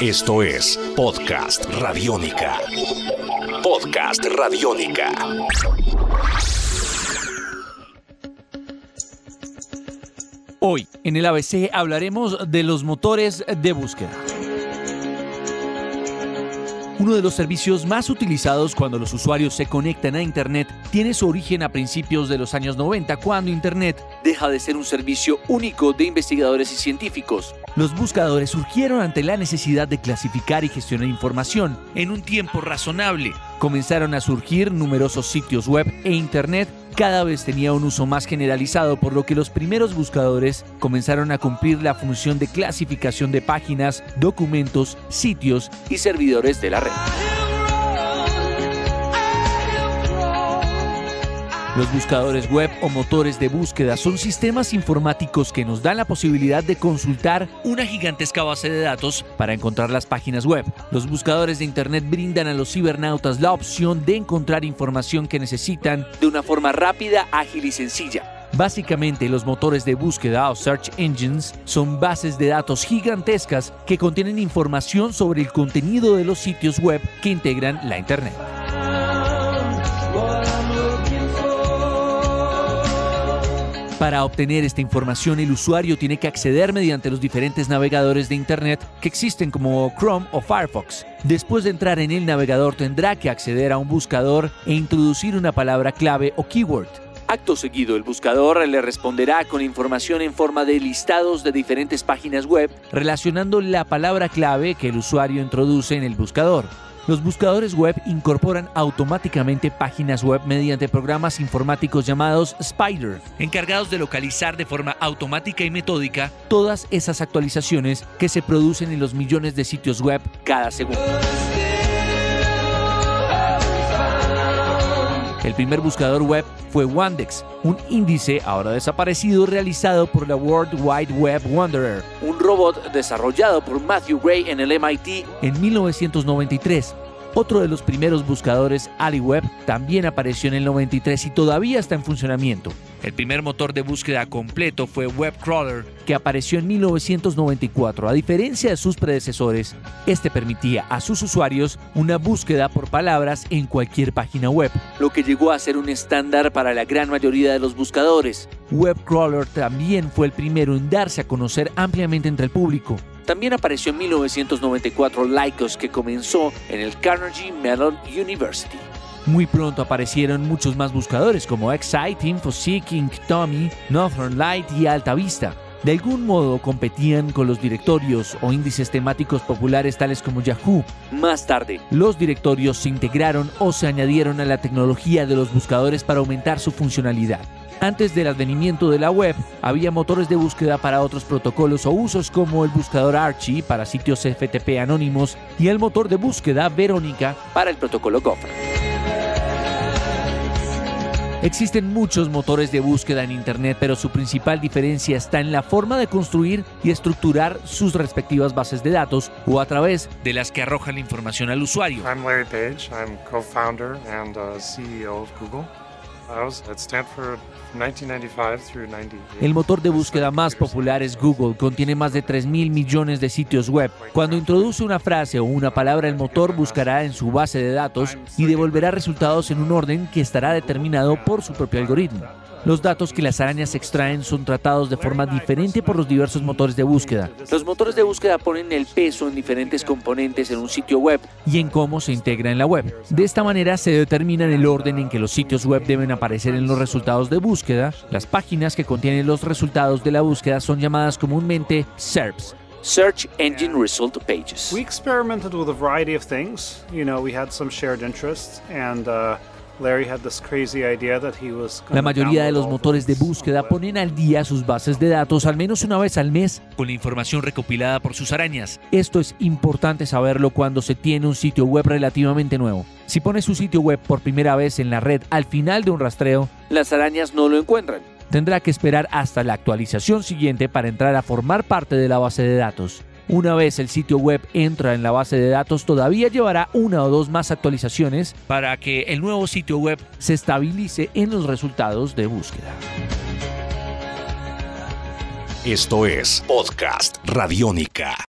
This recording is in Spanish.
Esto es Podcast Radiónica. Podcast Radiónica. Hoy en el ABC hablaremos de los motores de búsqueda. Uno de los servicios más utilizados cuando los usuarios se conectan a Internet tiene su origen a principios de los años 90, cuando Internet deja de ser un servicio único de investigadores y científicos. Los buscadores surgieron ante la necesidad de clasificar y gestionar información en un tiempo razonable. Comenzaron a surgir numerosos sitios web e Internet cada vez tenía un uso más generalizado, por lo que los primeros buscadores comenzaron a cumplir la función de clasificación de páginas, documentos, sitios y servidores de la red. Los buscadores web o motores de búsqueda son sistemas informáticos que nos dan la posibilidad de consultar una gigantesca base de datos para encontrar las páginas web. Los buscadores de Internet brindan a los cibernautas la opción de encontrar información que necesitan de una forma rápida, ágil y sencilla. Básicamente, los motores de búsqueda o search engines son bases de datos gigantescas que contienen información sobre el contenido de los sitios web que integran la Internet. Para obtener esta información, el usuario tiene que acceder mediante los diferentes navegadores de Internet que existen como Chrome o Firefox. Después de entrar en el navegador tendrá que acceder a un buscador e introducir una palabra clave o keyword. Acto seguido, el buscador le responderá con información en forma de listados de diferentes páginas web relacionando la palabra clave que el usuario introduce en el buscador. Los buscadores web incorporan automáticamente páginas web mediante programas informáticos llamados Spider, encargados de localizar de forma automática y metódica todas esas actualizaciones que se producen en los millones de sitios web cada segundo. El primer buscador web fue Wandex, un índice ahora desaparecido realizado por la World Wide Web Wanderer, un robot desarrollado por Matthew Gray en el MIT en 1993. Otro de los primeros buscadores, AliWeb, también apareció en el 93 y todavía está en funcionamiento. El primer motor de búsqueda completo fue WebCrawler, que apareció en 1994. A diferencia de sus predecesores, este permitía a sus usuarios una búsqueda por palabras en cualquier página web, lo que llegó a ser un estándar para la gran mayoría de los buscadores. WebCrawler también fue el primero en darse a conocer ampliamente entre el público. También apareció en 1994 Lycos, que comenzó en el Carnegie Mellon University. Muy pronto aparecieron muchos más buscadores como Excite, InfoSeek, Tommy, Northern Light y Alta Vista. De algún modo competían con los directorios o índices temáticos populares tales como Yahoo. Más tarde, los directorios se integraron o se añadieron a la tecnología de los buscadores para aumentar su funcionalidad. Antes del advenimiento de la web, había motores de búsqueda para otros protocolos o usos como el buscador Archie para sitios FTP anónimos y el motor de búsqueda Verónica para el protocolo Gopher. Existen muchos motores de búsqueda en Internet, pero su principal diferencia está en la forma de construir y estructurar sus respectivas bases de datos o a través de las que arrojan la información al usuario. I'm Larry Page. I'm co-founder and uh, CEO of Google. El motor de búsqueda más popular es Google, contiene más de 3 mil millones de sitios web. Cuando introduce una frase o una palabra, el motor buscará en su base de datos y devolverá resultados en un orden que estará determinado por su propio algoritmo. Los datos que las arañas extraen son tratados de forma diferente por los diversos motores de búsqueda. Los motores de búsqueda ponen el peso en diferentes componentes en un sitio web y en cómo se integra en la web. De esta manera se determina el orden en que los sitios web deben aparecer en los resultados de búsqueda. Las páginas que contienen los resultados de la búsqueda son llamadas comúnmente SERPs, Search Engine Result Pages. We experimented with a variety of things. You know, we had some shared interests and uh, la mayoría de los motores de búsqueda ponen al día sus bases de datos al menos una vez al mes con la información recopilada por sus arañas. Esto es importante saberlo cuando se tiene un sitio web relativamente nuevo. Si pones su sitio web por primera vez en la red al final de un rastreo, las arañas no lo encuentran. Tendrá que esperar hasta la actualización siguiente para entrar a formar parte de la base de datos. Una vez el sitio web entra en la base de datos, todavía llevará una o dos más actualizaciones para que el nuevo sitio web se estabilice en los resultados de búsqueda. Esto es Podcast Radiónica.